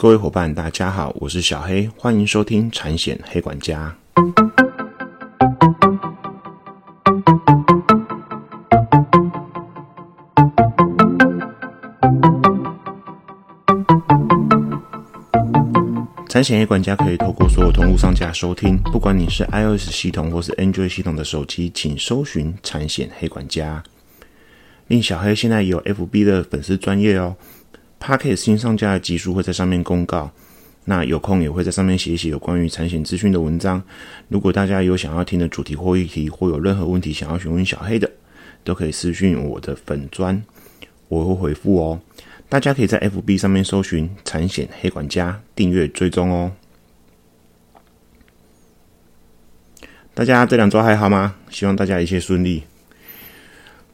各位伙伴，大家好，我是小黑，欢迎收听产险黑管家。产险黑管家可以透过所有通路上架收听，不管你是 iOS 系统或是 Android 系统的手机，请搜寻产险黑管家。令小黑现在有 FB 的粉丝专业哦。P a c k e t 新上架的集数会在上面公告，那有空也会在上面写一写有关于产险资讯的文章。如果大家有想要听的主题或议题，或有任何问题想要询问小黑的，都可以私讯我的粉砖，我会回复哦。大家可以在 FB 上面搜寻“产险黑管家”，订阅追踪哦。大家这两周还好吗？希望大家一切顺利。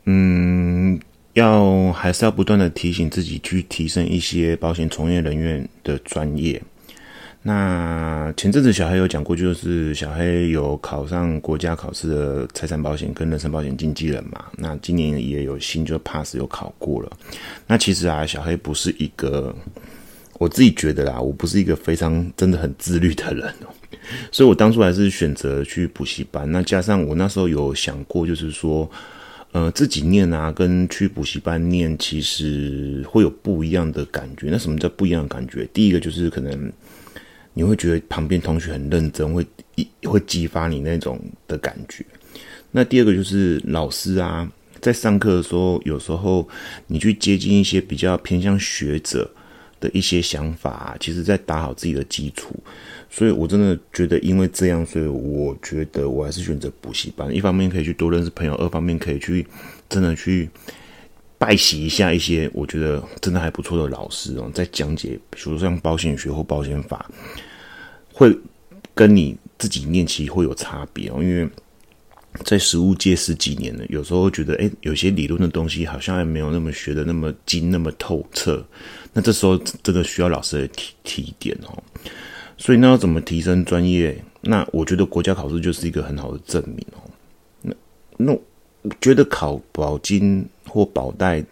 嗯。要还是要不断的提醒自己去提升一些保险从业人员的专业。那前阵子小黑有讲过，就是小黑有考上国家考试的财产保险跟人身保险经纪人嘛。那今年也有新就 pass 有考过了。那其实啊，小黑不是一个，我自己觉得啦，我不是一个非常真的很自律的人。所以我当初还是选择去补习班。那加上我那时候有想过，就是说。呃，自己念啊，跟去补习班念，其实会有不一样的感觉。那什么叫不一样的感觉？第一个就是可能你会觉得旁边同学很认真，会会激发你那种的感觉。那第二个就是老师啊，在上课的时候，有时候你去接近一些比较偏向学者的一些想法，其实在打好自己的基础。所以，我真的觉得，因为这样，所以我觉得我还是选择补习班。一方面可以去多认识朋友，二方面可以去真的去拜习一下一些我觉得真的还不错的老师哦，在讲解，比如说像保险学或保险法，会跟你自己念其实会有差别哦。因为在实务界十几年了，有时候觉得，哎，有些理论的东西好像还没有那么学的那么精、那么透彻。那这时候真的需要老师的提提点哦。所以那要怎么提升专业？那我觉得国家考试就是一个很好的证明哦。那那我觉得考保金或保代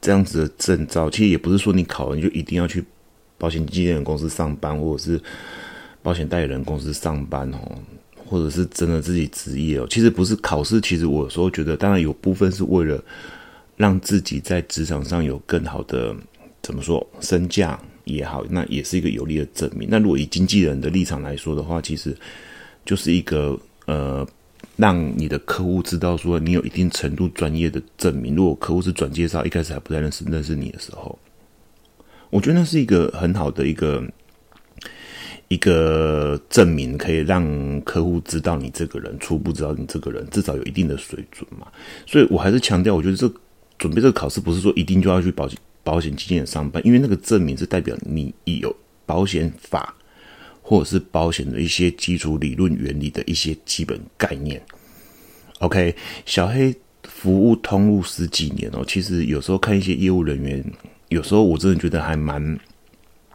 这样子的证照，其实也不是说你考了你就一定要去保险经纪人公司上班，或者是保险代理人公司上班哦，或者是真的自己职业哦。其实不是考试，其实我有时候觉得，当然有部分是为了让自己在职场上有更好的怎么说身价。也好，那也是一个有力的证明。那如果以经纪人的立场来说的话，其实就是一个呃，让你的客户知道说你有一定程度专业的证明。如果客户是转介绍，一开始还不太认识认识你的时候，我觉得那是一个很好的一个一个证明，可以让客户知道你这个人，初步知道你这个人至少有一定的水准嘛。所以我还是强调，我觉得这准备这个考试不是说一定就要去保保险基金人上班，因为那个证明是代表你有保险法或者是保险的一些基础理论原理的一些基本概念。OK，小黑服务通路十几年哦，其实有时候看一些业务人员，有时候我真的觉得还蛮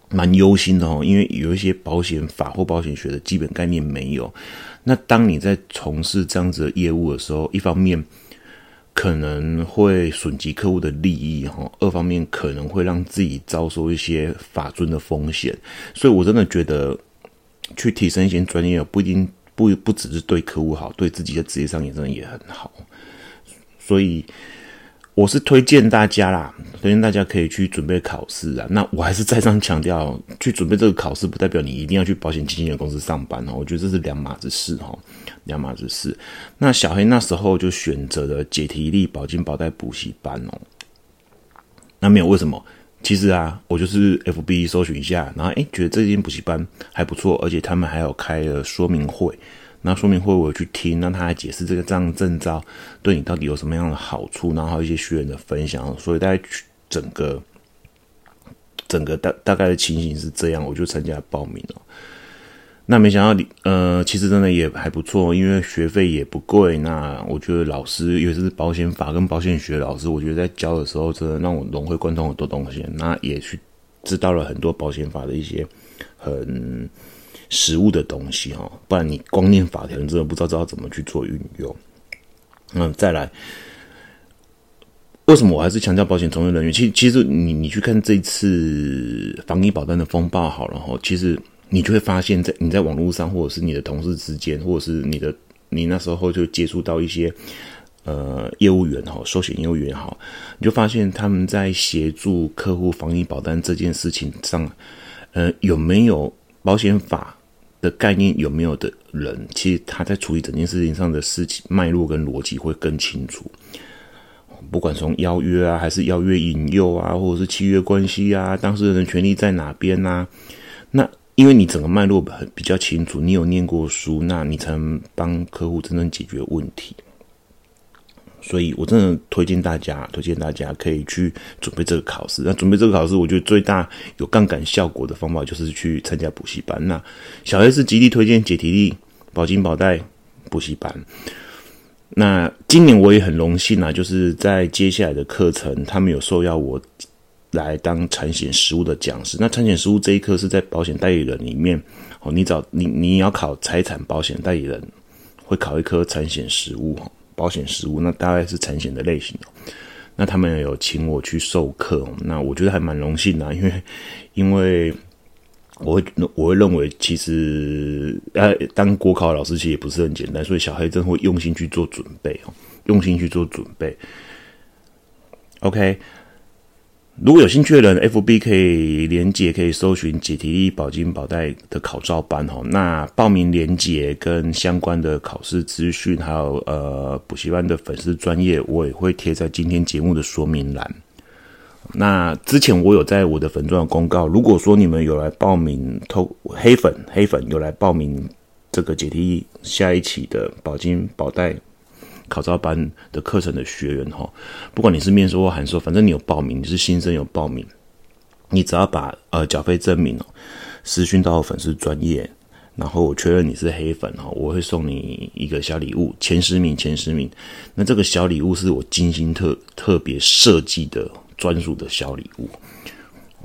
蛮忧心的哦，因为有一些保险法或保险学的基本概念没有。那当你在从事这样子的业务的时候，一方面。可能会损及客户的利益，哈。二方面可能会让自己遭受一些法尊的风险，所以我真的觉得去提升一些专业，不一定不不只是对客户好，对自己的职业上也真的也很好。所以我是推荐大家啦，推荐大家可以去准备考试啊。那我还是再三强调，去准备这个考试，不代表你一定要去保险经纪人公司上班哦。我觉得这是两码子事，哦。两码子事。那小黑那时候就选择了解题力保金保代补习班哦。那没有为什么？其实啊，我就是 F B 搜寻一下，然后诶觉得这间补习班还不错，而且他们还有开了说明会。那说明会我去听，那他还解释这个这样证照对你到底有什么样的好处，然后还有一些学员的分享。所以大概整个整个大大概的情形是这样，我就参加报名了。那没想到你，呃，其实真的也还不错，因为学费也不贵。那我觉得老师，尤其是保险法跟保险学老师，我觉得在教的时候，真的让我融会贯通很多东西。那也去知道了很多保险法的一些很实物的东西哈。不然你光念法条，你真的不知道知道怎么去做运用。嗯，再来。为什么我还是强调保险从业人员？其其实你你去看这次防疫保单的风暴好了哈，其实你就会发现，在你在网络上或者是你的同事之间，或者是你的你那时候就接触到一些呃业务员哈，寿险业务员哈，你就发现他们在协助客户防疫保单这件事情上，呃，有没有保险法的概念有没有的人，其实他在处理整件事情上的事情脉络跟逻辑会更清楚。不管从邀约啊，还是邀约引诱啊，或者是契约关系啊，当事人的权利在哪边啊？那因为你整个脉络很比较清楚，你有念过书，那你才能帮客户真正解决问题。所以我真的推荐大家，推荐大家可以去准备这个考试。那准备这个考试，我觉得最大有杠杆效果的方法就是去参加补习班。那小 S 极力推荐解题力保金保贷补习班。那今年我也很荣幸啊，就是在接下来的课程，他们有受邀我来当产险实务的讲师。那产险实务这一课是在保险代理人里面哦，你找你你要考财产保险代理人，会考一科产险实务保险实务，那大概是产险的类型哦那他们有请我去授课，那我觉得还蛮荣幸的，因为因为。我会我会认为，其实呃，当国考老师其实也不是很简单，所以小黑真会用心去做准备哦，用心去做准备。OK，如果有兴趣的人，FB 可以连接，可以搜寻解题力保金保贷的考照班哦。那报名连接跟相关的考试资讯，还有呃补习班的粉丝专业，我也会贴在今天节目的说明栏。那之前我有在我的粉钻公告，如果说你们有来报名，偷黑粉黑粉有来报名这个解题下一期的保金保代考照班的课程的学员哈，不管你是面授或函授，反正你有报名，你是新生有报名，你只要把呃缴费证明哦私讯到粉丝专业，然后我确认你是黑粉哈，我会送你一个小礼物，前十名前十名，那这个小礼物是我精心特特别设计的。专属的小礼物，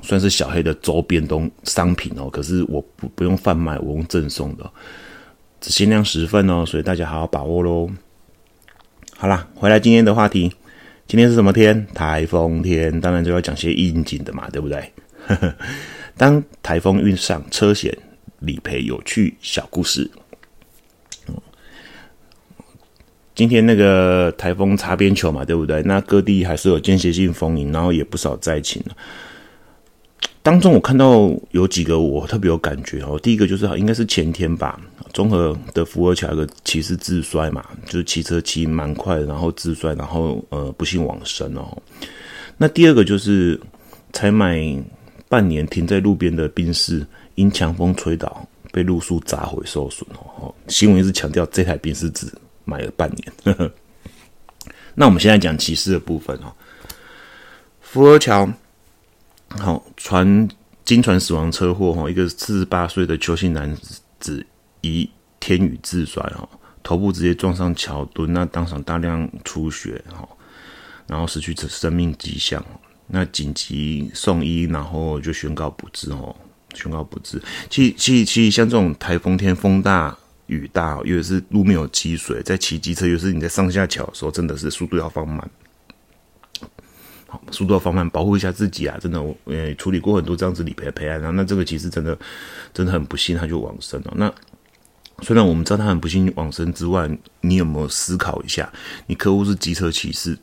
算是小黑的周边东商品哦。可是我不不用贩卖，我用赠送的，只限量十份哦，所以大家好好把握喽。好啦，回来今天的话题，今天是什么天？台风天，当然就要讲些应景的嘛，对不对？当台风遇上，车险理赔有趣小故事。今天那个台风擦边球嘛，对不对？那各地还是有间歇性风云，然后也不少灾情当中我看到有几个我特别有感觉哦。第一个就是应该是前天吧，综合的福尔桥有个骑士自摔嘛，就是骑车骑蛮快，然后自摔，然后呃不幸往生哦。那第二个就是才买半年停在路边的宾士，因强风吹倒被路树砸毁受损哦。新闻一直强调这台宾士只。买了半年，那我们现在讲骑士的部分哈。福尔桥，好传经传死亡车祸哈，一个四十八岁的邱姓男子以天宇自摔哈，头部直接撞上桥墩，那当场大量出血哈，然后失去生命迹象，那紧急送医，然后就宣告不治哦，宣告不治。其其其实像这种台风天风大。雨大，又是路面有积水，在骑机车，又是你在上下桥的时候，真的是速度要放慢，速度要放慢，保护一下自己啊！真的，我呃处理过很多这样子理赔的赔案，然后那这个其实真的真的很不幸，他就往生了。那虽然我们知道他很不幸往生之外，你有没有思考一下，你客户是机车骑士，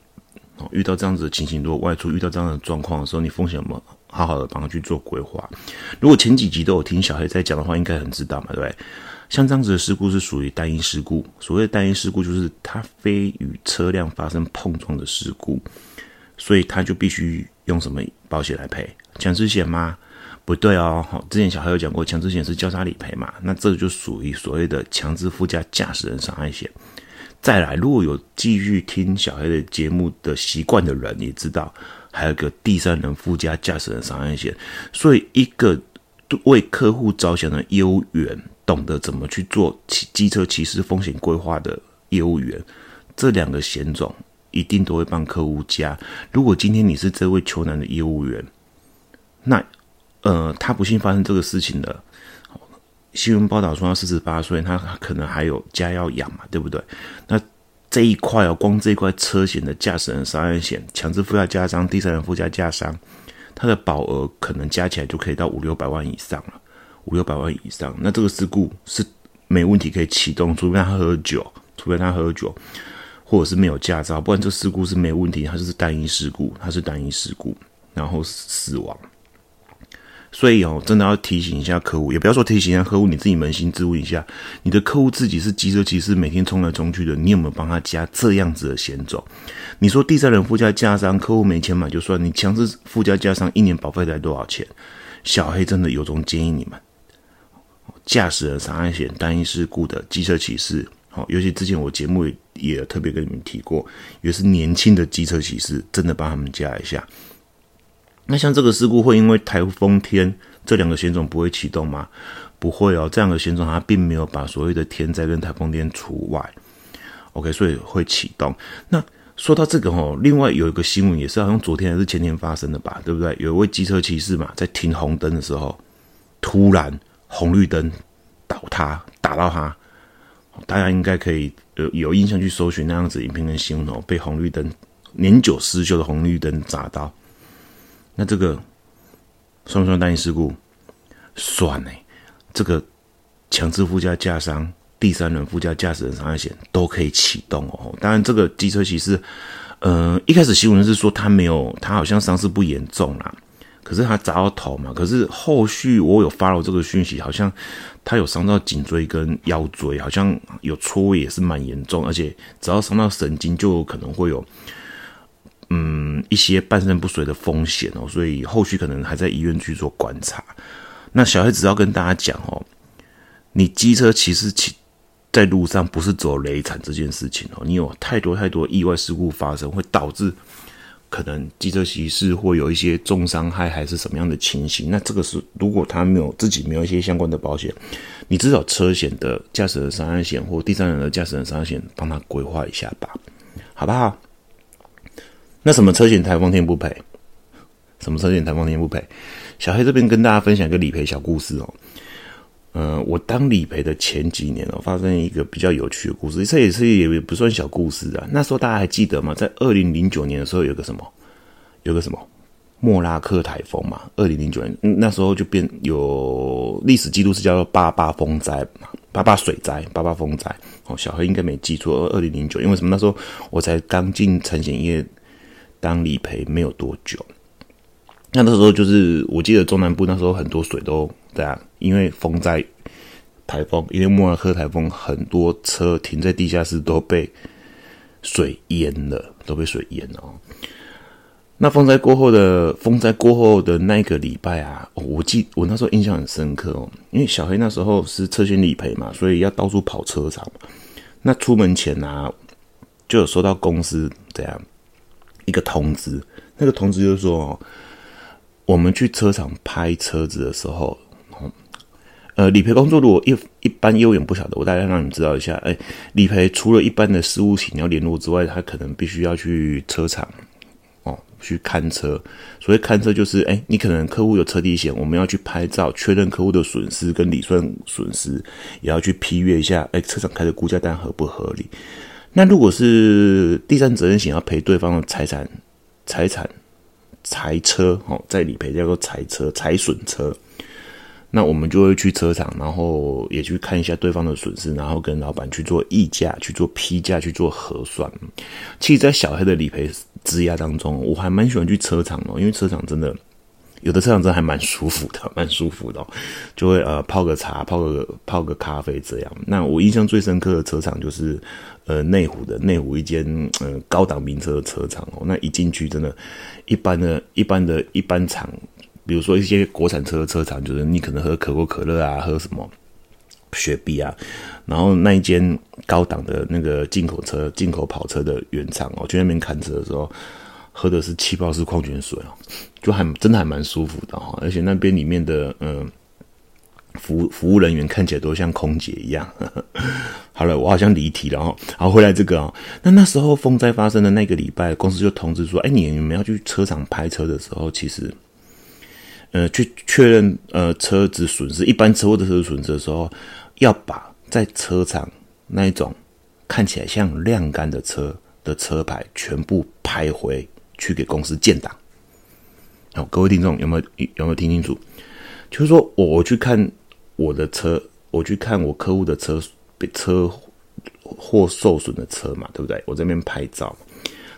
哦，遇到这样子的情形，如果外出遇到这样的状况的时候，你风险有没有好好的帮他去做规划？如果前几集都有听小黑在讲的话，应该很知道嘛，对不对？像这样子的事故是属于单一事故。所谓的单一事故，就是它非与车辆发生碰撞的事故，所以他就必须用什么保险来赔？强制险吗？不对哦。好，之前小孩有讲过，强制险是交叉理赔嘛？那这个就属于所谓的强制附加驾驶人伤害险。再来，如果有继续听小孩的节目的习惯的人，也知道还有个第三人附加驾驶人伤害险。所以，一个为客户着想的业务员。懂得怎么去做骑机车骑士风险规划的业务员，这两个险种一定都会帮客户加。如果今天你是这位求男的业务员，那呃，他不幸发生这个事情了，新闻报道说他四十八岁，他可能还有家要养嘛，对不对？那这一块哦，光这一块车险的驾驶人伤害险、强制附加加伤、第三人附加加伤，它的保额可能加起来就可以到五六百万以上了，五六百万以上。那这个事故是没问题可以启动，除非他喝酒，除非他喝酒，或者是没有驾照，不然这事故是没有问题，它就是单一事故，它是单一事故，然后死亡。所以哦，真的要提醒一下客户，也不要说提醒一下客户，你自己扪心自问一下，你的客户自己是机车骑士，每天冲来冲去的，你有没有帮他加这样子的险种？你说第三人附加价商，客户没钱买就算，你强制附加价商一年保费才多少钱？小黑真的由衷建议你们，驾驶人伤害险单一事故的机车骑士，好，尤其之前我节目也也特别跟你们提过，也是年轻的机车骑士，真的帮他们加一下。那像这个事故会因为台风天这两个险种不会启动吗？不会哦，这两个险种它并没有把所谓的天灾跟台风天除外。OK，所以会启动。那说到这个哦，另外有一个新闻也是好像昨天还是前天发生的吧，对不对？有一位机车骑士嘛，在停红灯的时候，突然红绿灯倒塌打到他，大家应该可以有有印象去搜寻那样子影片跟新闻哦，被红绿灯年久失修的红绿灯砸到。那这个算不算单一事故？算呢，这个强制附加价伤、第三人附加驾驶人伤害险都可以启动哦。当然，这个机车骑士，呃，一开始新闻是说他没有，他好像伤势不严重啦，可是他砸到头嘛。可是后续我有发了这个讯息，好像他有伤到颈椎跟腰椎，好像有错位也是蛮严重，而且只要伤到神经，就可能会有。嗯，一些半身不遂的风险哦，所以后续可能还在医院去做观察。那小黑只要跟大家讲哦，你机车其实骑在路上不是走雷惨这件事情哦，你有太多太多意外事故发生，会导致可能机车骑士会有一些重伤害还是什么样的情形。那这个是如果他没有自己没有一些相关的保险，你至少车险的驾驶人伤害险或第三人的驾驶人伤害险帮他规划一下吧，好不好？那什么车险台风天不赔？什么车险台风天不赔？小黑这边跟大家分享一个理赔小故事哦。呃，我当理赔的前几年哦，发生一个比较有趣的故事，这也是也不算小故事啊。那时候大家还记得吗？在二零零九年的时候，有个什么，有个什么莫拉克台风嘛。二零零九年那时候就变有历史记录是叫做八八风灾嘛，八八水灾，八八风灾。哦，小黑应该没记错，二零零九，因为什么？那时候我才刚进产险业。当理赔没有多久，那那时候就是我记得中南部那时候很多水都这样，因为风灾、台风，因为莫拉克台风，很多车停在地下室都被水淹了，都被水淹了。那风灾过后的风灾过后的那个礼拜啊，我记我那时候印象很深刻哦，因为小黑那时候是车险理赔嘛，所以要到处跑车场。那出门前啊，就有收到公司这样。一个通知，那个通知就是说，我们去车厂拍车子的时候，呃，理赔工作如果一一般业务员不晓得，我大概让你们知道一下。哎，理赔除了一般的事务请要联络之外，他可能必须要去车厂哦，去看车。所谓看车，就是哎，你可能客户有车体险，我们要去拍照确认客户的损失跟理算损失，也要去批阅一下，哎，车厂开的估价单合不合理。那如果是第三责任险要赔对方的财产、财产、财车哦，在理赔叫做财车、财损车，那我们就会去车厂，然后也去看一下对方的损失，然后跟老板去做议价、去做批价、去做核算。其实，在小黑的理赔质押当中，我还蛮喜欢去车厂哦，因为车厂真的。有的车场真的还蛮舒服的，蛮舒服的，就会呃泡个茶，泡个泡个咖啡这样。那我印象最深刻的车厂就是呃内湖的内湖一间呃高档名车的车厂哦。那一进去真的，一般的一般的一般厂，比如说一些国产车的车厂，就是你可能喝可口可乐啊，喝什么雪碧啊，然后那一间高档的那个进口车、进口跑车的原厂哦，去那边看车的时候。喝的是气泡式矿泉水哦，就还真的还蛮舒服的哈，而且那边里面的嗯服服务人员看起来都像空姐一样。呵 呵好了，我好像离题了哈，好回来这个哦，那那时候风灾发生的那个礼拜，公司就通知说，哎，你你们要去车厂拍车的时候，其实呃去确认呃车子损失，一般车祸的车子损失的时候，要把在车厂那一种看起来像晾干的车的车牌全部拍回去给公司建档。好，各位听众有没有有没有听清楚？就是说我去看我的车，我去看我客户的车被车或受损的车嘛，对不对？我这边拍照，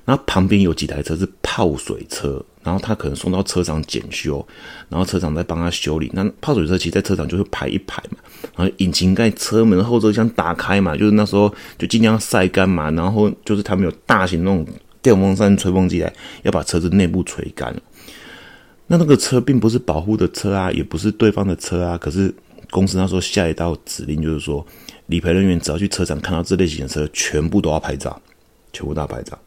然后旁边有几台车是泡水车，然后他可能送到车厂检修，然后车厂在帮他修理。那泡水车其实在车厂就会排一排嘛，然后引擎盖、车门、后车厢打开嘛，就是那时候就尽量晒干嘛，然后就是他们有大型那种电风扇、吹风机来要把车子内部吹干。那那个车并不是保护的车啊，也不是对方的车啊，可是公司那时候下一道指令就是说。理赔人员只要去车场看到这类型的车，全部都要拍照，全部都要拍照。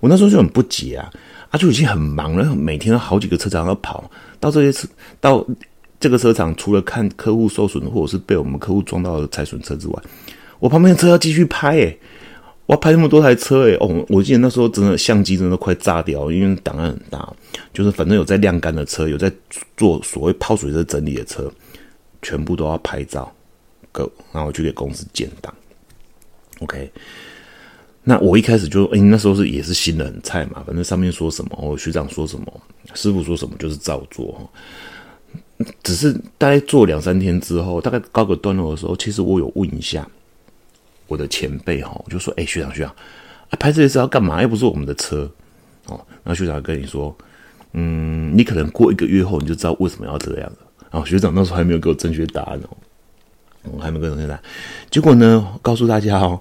我那时候就很不解啊，啊就已经很忙了，每天都好几个车场要跑，到这些车到这个车厂，除了看客户受损或者是被我们客户撞到的财损车之外，我旁边的车要继续拍诶，我要拍那么多台车诶，哦，我记得那时候真的相机真的快炸掉，因为档案很大，就是反正有在晾干的车，有在做所谓泡水车整理的车，全部都要拍照。然后我就给公司建档，OK。那我一开始就，哎，那时候是也是新人菜嘛，反正上面说什么，我学长说什么，师傅说什么，就是照做。只是大概做两三天之后，大概告个段落的时候，其实我有问一下我的前辈哈，我就说，哎，学长学长，拍这些是要干嘛？又不是我们的车哦。然后学长跟你说，嗯，你可能过一个月后你就知道为什么要这样了。然后学长那时候还没有给我正确答案哦。我还没跟同学谈，结果呢？告诉大家哦，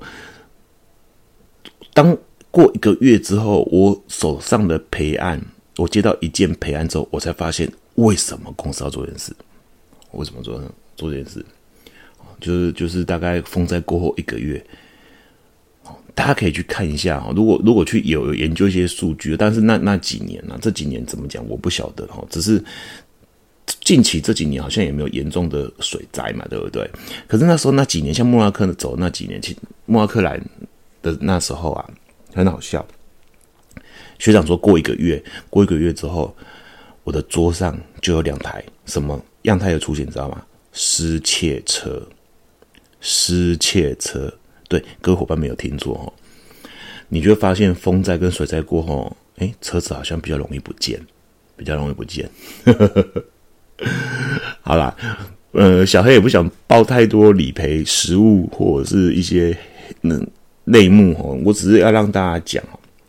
当过一个月之后，我手上的赔案，我接到一件赔案之后，我才发现为什么公司要做这件事？为什么做呢做这件事？就是就是大概风灾过后一个月，大家可以去看一下哈。如果如果去有研究一些数据，但是那那几年呢？这几年怎么讲？我不晓得哈，只是。近期这几年好像也没有严重的水灾嘛，对不对？可是那时候那几年，像莫拉克走那几年，其莫拉克来的那时候啊，很好笑。学长说过一个月，过一个月之后，我的桌上就有两台什么样态的出现，你知道吗？失窃车，失窃车。对，各位伙伴没有听错哦，你就会发现风灾跟水灾过后，哎，车子好像比较容易不见，比较容易不见。好啦，呃，小黑也不想报太多理赔实物或者是一些嗯内幕哦，我只是要让大家讲，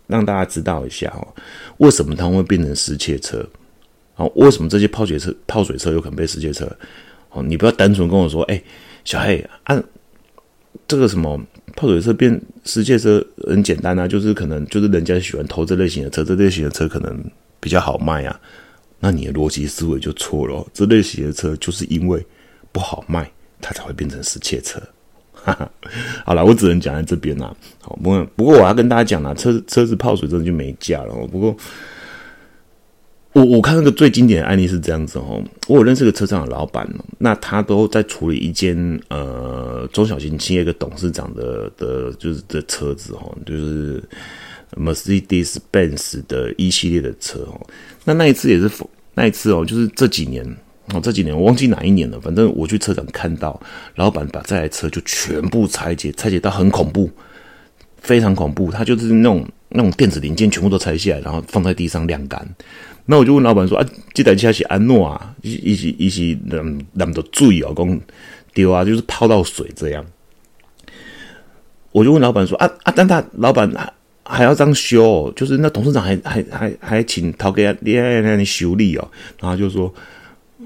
让大家知道一下哦，为什么它会变成失窃车？哦，为什么这些泡水车泡水车有可能被失窃车？哦，你不要单纯跟我说，哎，小黑按这个什么泡水车变失窃车很简单啊，就是可能就是人家喜欢偷这类型的车，这类型的车可能比较好卖啊。那你的逻辑思维就错了。这类型的车就是因为不好卖，它才会变成失窃车。好了，我只能讲在这边啦。好，不过不过我要跟大家讲啦，车车子泡水真的就没价了。不过我我看那个最经典的案例是这样子哦，我有认识个车厂的老板，那他都在处理一间呃中小型企业的董事长的的，就是的车子哦，就是 Mercedes Benz 的一系列的车哦。那那一次也是，那一次哦，就是这几年哦，这几年我忘记哪一年了。反正我去车展看到，老板把这台车就全部拆解，拆解到很恐怖，非常恐怖。他就是那种那种电子零件全部都拆下来，然后放在地上晾干。那我就问老板说：“啊，这台车是安诺啊？一、一、一、一，那那么多意哦，讲丢啊，就是泡到水这样。”我就问老板说：“啊啊，但他老板。”还要这样修，就是那董事长还还还还请陶给他你让你修理哦，然后就说，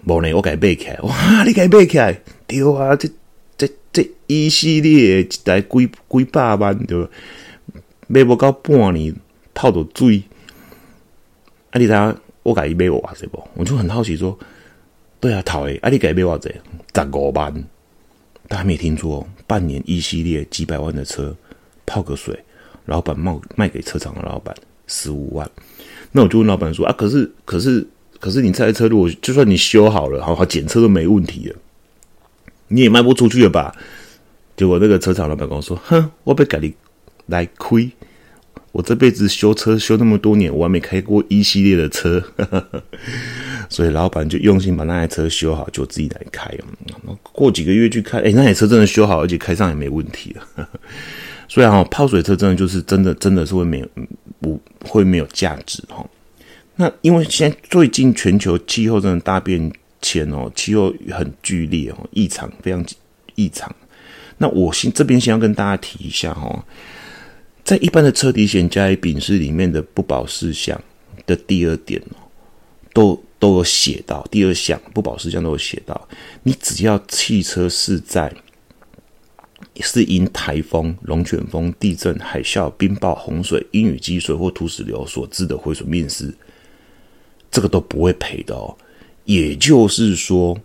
无呢，我改背起来，哇，你改背起来，对啊，这这这一系列一台几几百万对，买不到半年泡到水，啊，你睇我改买我这不，我就很好奇说，对啊，陶诶，啊，你改买我这十五万，大家没听错，半年一系列几百万的车泡个水。老板卖卖给车厂的老板十五万，那我就问老板说啊，可是可是可是你这台车如果就算你修好了，好好检测都没问题了，你也卖不出去了吧？结果那个车厂老板跟我说，哼，我被改你来亏，我这辈子修车修那么多年，我还没开过一系列的车，所以老板就用心把那台车修好，就自己来开。过几个月去开，哎，那台车真的修好，而且开上也没问题了。所以哈，泡水车真的就是真的真的是会没有不会没有价值哈。那因为现在最近全球气候真的大变迁哦，气候很剧烈哦，异常非常异常。那我先这边先要跟大家提一下哈，在一般的车体险加以丙式里面的不保事项的第二点哦，都都有写到第二项不保事项都有写到，你只要汽车是在是因台风、龙卷风、地震、海啸、冰雹、洪水、阴雨积水或土石流所致的毁损面失，这个都不会赔的哦。也就是说，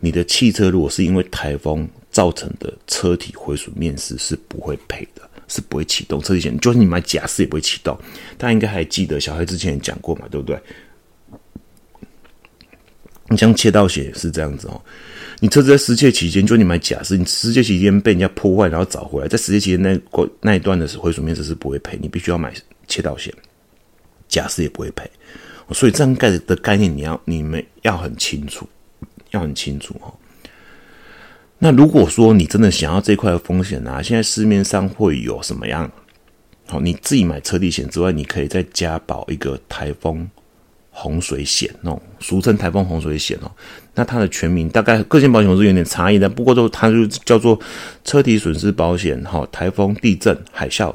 你的汽车如果是因为台风造成的车体毁损面失，是不会赔的，是不会启动车体险。就是你买假释也不会启动。大家应该还记得，小黑之前也讲过嘛，对不对？你像切到血是这样子哦。你车子在失窃期间，就你买假释，你失窃期间被人家破坏，然后找回来，在失窃期间那过那一段的毁损面失是不会赔，你必须要买切到险，假释也不会赔。所以这样概的概念，你要你们要很清楚，要很清楚哦。那如果说你真的想要这块的风险啊，现在市面上会有什么样？好，你自己买车地险之外，你可以再加保一个台风洪水险哦，俗称台风洪水险哦。那它的全名大概各险保险公司有点差异的，不过都它就叫做车体损失保险哈，台风、地震、海啸。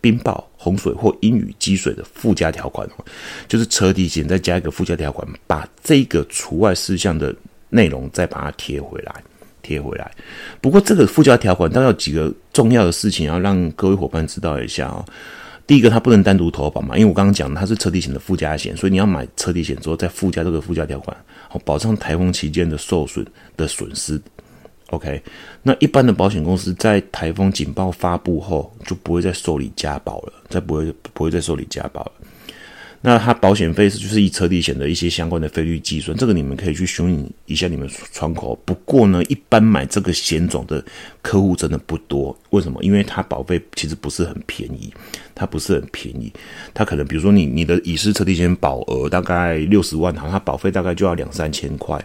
冰雹、洪水或阴雨积水的附加条款，就是车体险再加一个附加条款，把这个除外事项的内容再把它贴回来，贴回来。不过这个附加条款，它有几个重要的事情要让各位伙伴知道一下哦。第一个，它不能单独投保嘛，因为我刚刚讲它是车体险的附加险，所以你要买车体险之后再附加这个附加条款，好保障台风期间的受损的损失。OK，那一般的保险公司在台风警报发布后就不会再受理加保了，再不会不会再受理加保了。那它保险费是就是以车体险的一些相关的费率计算，这个你们可以去询问一下你们窗口。不过呢，一般买这个险种的客户真的不多，为什么？因为它保费其实不是很便宜，它不是很便宜。它可能比如说你你的乙式车体险保额大概六十万，好，它保费大概就要两三千块。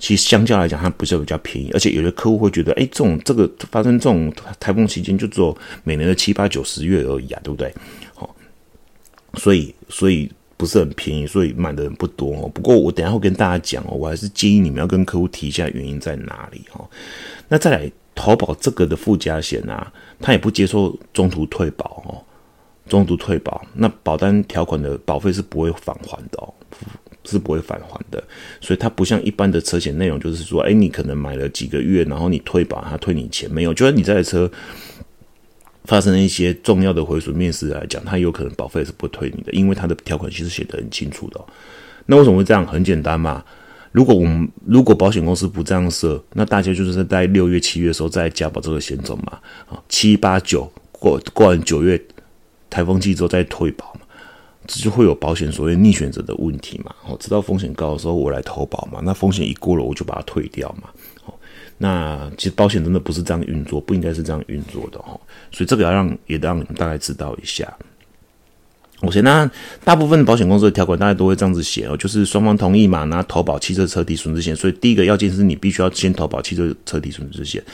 其实相较来讲，它不是比较便宜，而且有的客户会觉得，哎，这种这个发生这种台风期间就只有每年的七八九十月而已啊，对不对？好，所以所以。不是很便宜，所以买的人不多哦。不过我等下会跟大家讲哦，我还是建议你们要跟客户提一下原因在哪里哦。那再来淘宝这个的附加险啊，它也不接受中途退保哦，中途退保，那保单条款的保费是不会返还的哦，是不会返还的。所以它不像一般的车险内容，就是说，哎，你可能买了几个月，然后你退保，他退你钱没有？就算你这台车。发生一些重要的毁损面试来讲，它有可能保费是不退你的，因为它的条款其实写的很清楚的。那为什么会这样？很简单嘛。如果我们如果保险公司不这样设，那大家就是在六月、七月的时候再加保这个险种嘛。啊，七八九过过完九月台风季之后再退保嘛，这就会有保险所谓逆选择的问题嘛。哦，知道风险高的时候我来投保嘛，那风险一过了我就把它退掉嘛。那其实保险真的不是这样运作，不应该是这样运作的哦，所以这个要让也让你们大概知道一下。OK，那大部分保险公司的条款大家都会这样子写哦，就是双方同意嘛，那投保汽车车体损失险，所以第一个要件是你必须要先投保汽车车体损失险，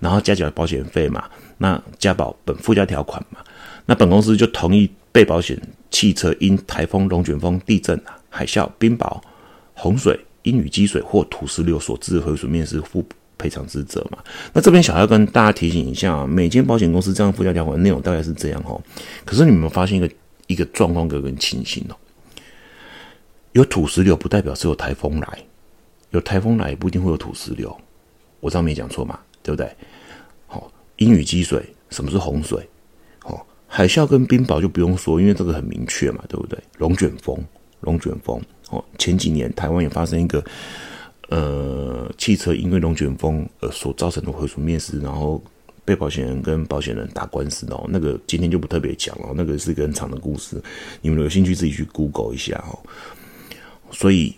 然后加缴保险费嘛，那加保本附加条款嘛，那本公司就同意被保险汽车因台风、龙卷风、地震、海啸、冰雹、洪水、阴雨积水或土石流所致毁损面是负。赔偿之责嘛，那这边小要跟大家提醒一下啊，每间保险公司这样附加条款内容大概是这样哦。可是你们发现一个一个状况，个人情形哦，有土石流不代表是有台风来，有台风来也不一定会有土石流，我这样没讲错嘛，对不对？好，阴雨积水，什么是洪水？哦，海啸跟冰雹就不用说，因为这个很明确嘛，对不对？龙卷风，龙卷风，哦，前几年台湾也发生一个。呃，汽车因为龙卷风而所造成的毁损灭失，然后被保险人跟保险人打官司哦，那个今天就不特别讲了，那个是一个很长的故事，你们有兴趣自己去 Google 一下哦。所以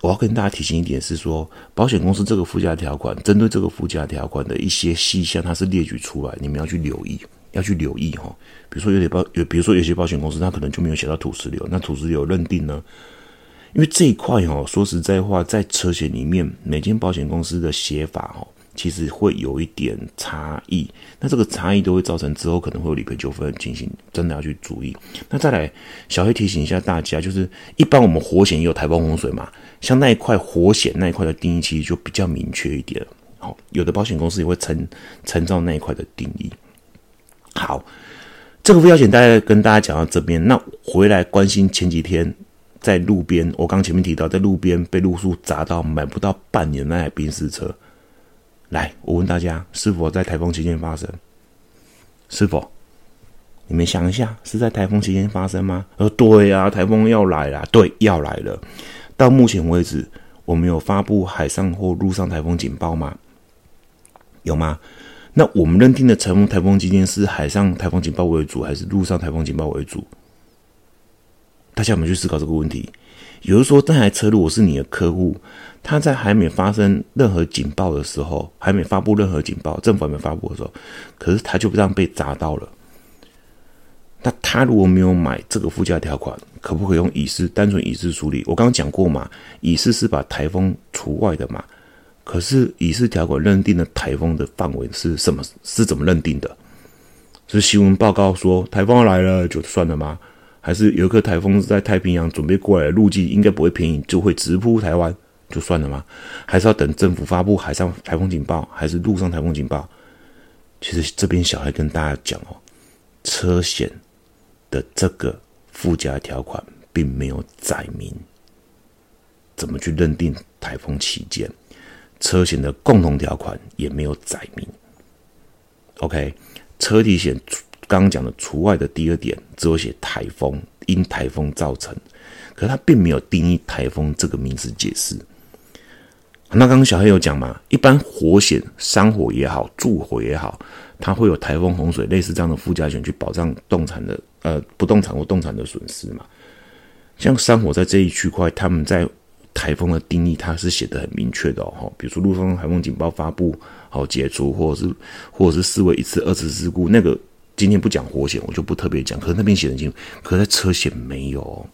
我要跟大家提醒一点是说，保险公司这个附加条款，针对这个附加条款的一些细项，它是列举出来，你们要去留意，要去留意哈。比如说有点保有，比如说有些保险公司它可能就没有写到土石流，那土石流认定呢？因为这一块哦，说实在话，在车险里面，每间保险公司的写法哦，其实会有一点差异。那这个差异都会造成之后可能会有理赔纠纷的情形，真的要去注意。那再来，小黑提醒一下大家，就是一般我们火险也有台风洪水嘛，像那一块火险那一块的定义其实就比较明确一点。好，有的保险公司也会参参照那一块的定义。好，这个附加险大概跟大家讲到这边，那回来关心前几天在路边，我刚前面提到在路边被路树砸到买不到半年那台宾士车，来，我问大家是否在台风期间发生？是否？你们想一下，是在台风期间发生吗？呃，对呀，台风要来了，对，要来了。到目前为止，我们有发布海上或陆上台风警报吗？有吗？那我们认定的台风台风期间是海上台风警报为主，还是陆上台风警报为主？大家有没有去思考这个问题？有的说，这台车如果是你的客户，他在还没发生任何警报的时候，还没发布任何警报，政府还没发布的时候，可是他就这样被砸到了。那他如果没有买这个附加条款，可不可以用乙式单纯乙式处理？我刚刚讲过嘛，乙式是把台风除外的嘛。可是，乙式条款认定的台风的范围是什么？是怎么认定的？是新闻报告说台风来了就算了吗？还是有一颗台风是在太平洋准备过来的，路径应该不会偏移，就会直扑台湾就算了吗？还是要等政府发布海上台风警报，还是陆上台风警报？其实这边小孩跟大家讲哦，车险的这个附加条款并没有载明怎么去认定台风期间。车险的共同条款也没有载明。OK，车体险刚刚讲的除外的第二点，只有写台风因台风造成，可它并没有定义台风这个名词解释。那刚刚小黑有讲嘛，一般火险、山火也好，住火也好，它会有台风、洪水类似这样的附加险去保障动产的呃不动产或动产的损失嘛。像山火在这一区块，他们在台风的定义，它是写的很明确的哦，比如说陆上台风警报发布，好解除，或者是或者是视为一次、二次事故，那个今天不讲火险，我就不特别讲。可是那边写的清楚，可是车险没有。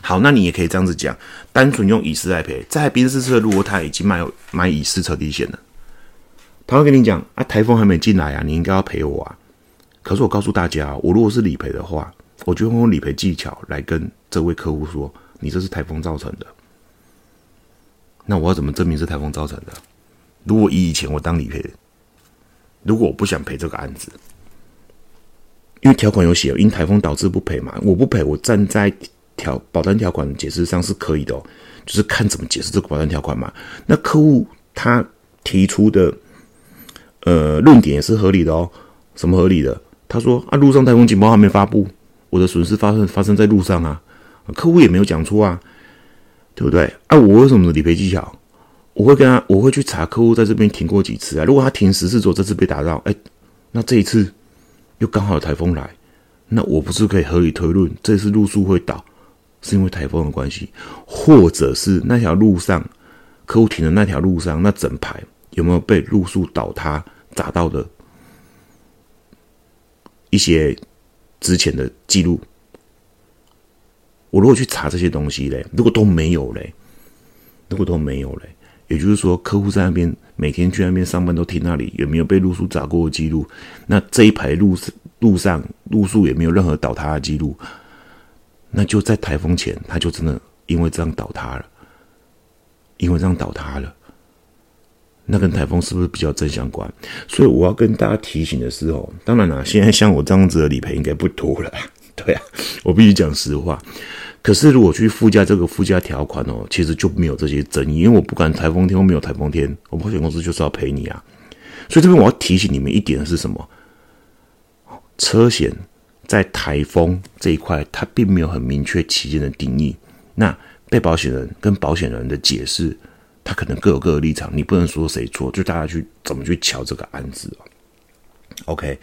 好，那你也可以这样子讲，单纯用乙式来赔。在宾士车，如果他已经买买乙式车底险了，他会跟你讲啊，台风还没进来啊，你应该要赔我啊。可是我告诉大家，我如果是理赔的话，我就会用理赔技巧来跟这位客户说。你这是台风造成的，那我要怎么证明是台风造成的？如果以以前我当理赔，如果我不想赔这个案子，因为条款有写，因台风导致不赔嘛，我不赔，我站在条保单条款解释上是可以的哦，就是看怎么解释这个保单条款嘛。那客户他提出的呃论点也是合理的哦，什么合理的？他说啊，路上台风警报还没发布，我的损失发生发生在路上啊。客户也没有讲出啊，对不对？啊，我有什么理赔技巧？我会跟他，我会去查客户在这边停过几次啊。如果他停十次之后，这次被打到，哎，那这一次又刚好有台风来，那我不是可以合理推论，这次路数会倒，是因为台风的关系，或者是那条路上客户停的那条路上，那整排有没有被路数倒塌砸到的一些之前的记录？我如果去查这些东西嘞，如果都没有嘞，如果都没有嘞，也就是说，客户在那边每天去那边上班都停那里，有没有被路数砸过的记录？那这一排路路上路数也没有任何倒塌的记录，那就在台风前，他就真的因为这样倒塌了，因为这样倒塌了，那跟台风是不是比较正相关？所以我要跟大家提醒的是哦，当然啦，现在像我这样子的理赔应该不多了，对啊，我必须讲实话。可是，如果去附加这个附加条款哦，其实就没有这些争议，因为我不管台风天或没有台风天，我们保险公司就是要赔你啊。所以这边我要提醒你们一点是什么？车险在台风这一块，它并没有很明确期间的定义。那被保险人跟保险人的解释，他可能各有各的立场，你不能说谁错，就大家去怎么去瞧这个案子 OK，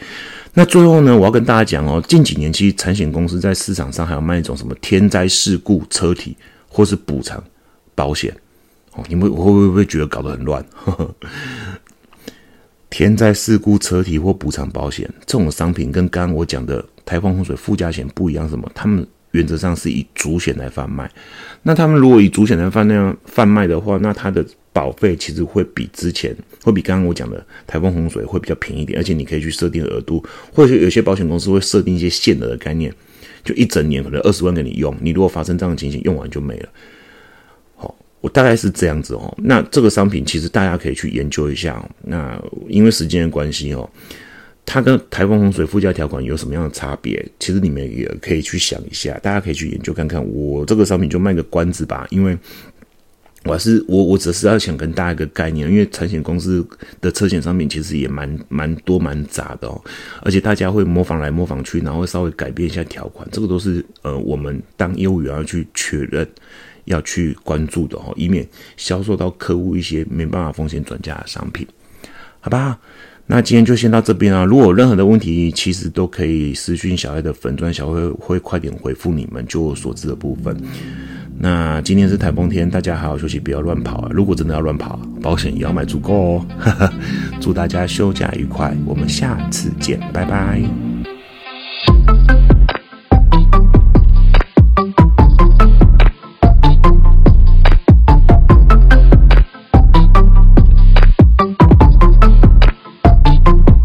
那最后呢，我要跟大家讲哦，近几年其实产险公司在市场上还有卖一种什么天灾事故车体或是补偿保险哦，你们会会不会觉得搞得很乱？呵 呵天灾事故车体或补偿保险这种商品跟刚刚我讲的台风洪水附加险不一样，什么？他们原则上是以主险来贩卖。那他们如果以主险来贩那样贩卖的话，那它的保费其实会比之前，会比刚刚我讲的台风洪水会比较便宜一点，而且你可以去设定额度，或者有些保险公司会设定一些限额的概念，就一整年可能二十万给你用，你如果发生这样的情形，用完就没了。好，我大概是这样子哦。那这个商品其实大家可以去研究一下。那因为时间的关系哦，它跟台风洪水附加条款有什么样的差别？其实你们也可以去想一下，大家可以去研究看看。我这个商品就卖个关子吧，因为。我是我我只是要想跟大家一个概念，因为产险公司的车险商品其实也蛮蛮多蛮杂的哦，而且大家会模仿来模仿去，然后稍微改变一下条款，这个都是呃我们当业务员要去确认、要去关注的哦，以免销售到客户一些没办法风险转嫁的商品，好吧？那今天就先到这边啊！如果有任何的问题，其实都可以私讯小爱的粉砖，小爱会快点回复你们，就所知的部分。那今天是台风天，大家好好休息，不要乱跑啊！如果真的要乱跑，保险也要买足够哦。祝大家休假愉快，我们下次见，拜拜。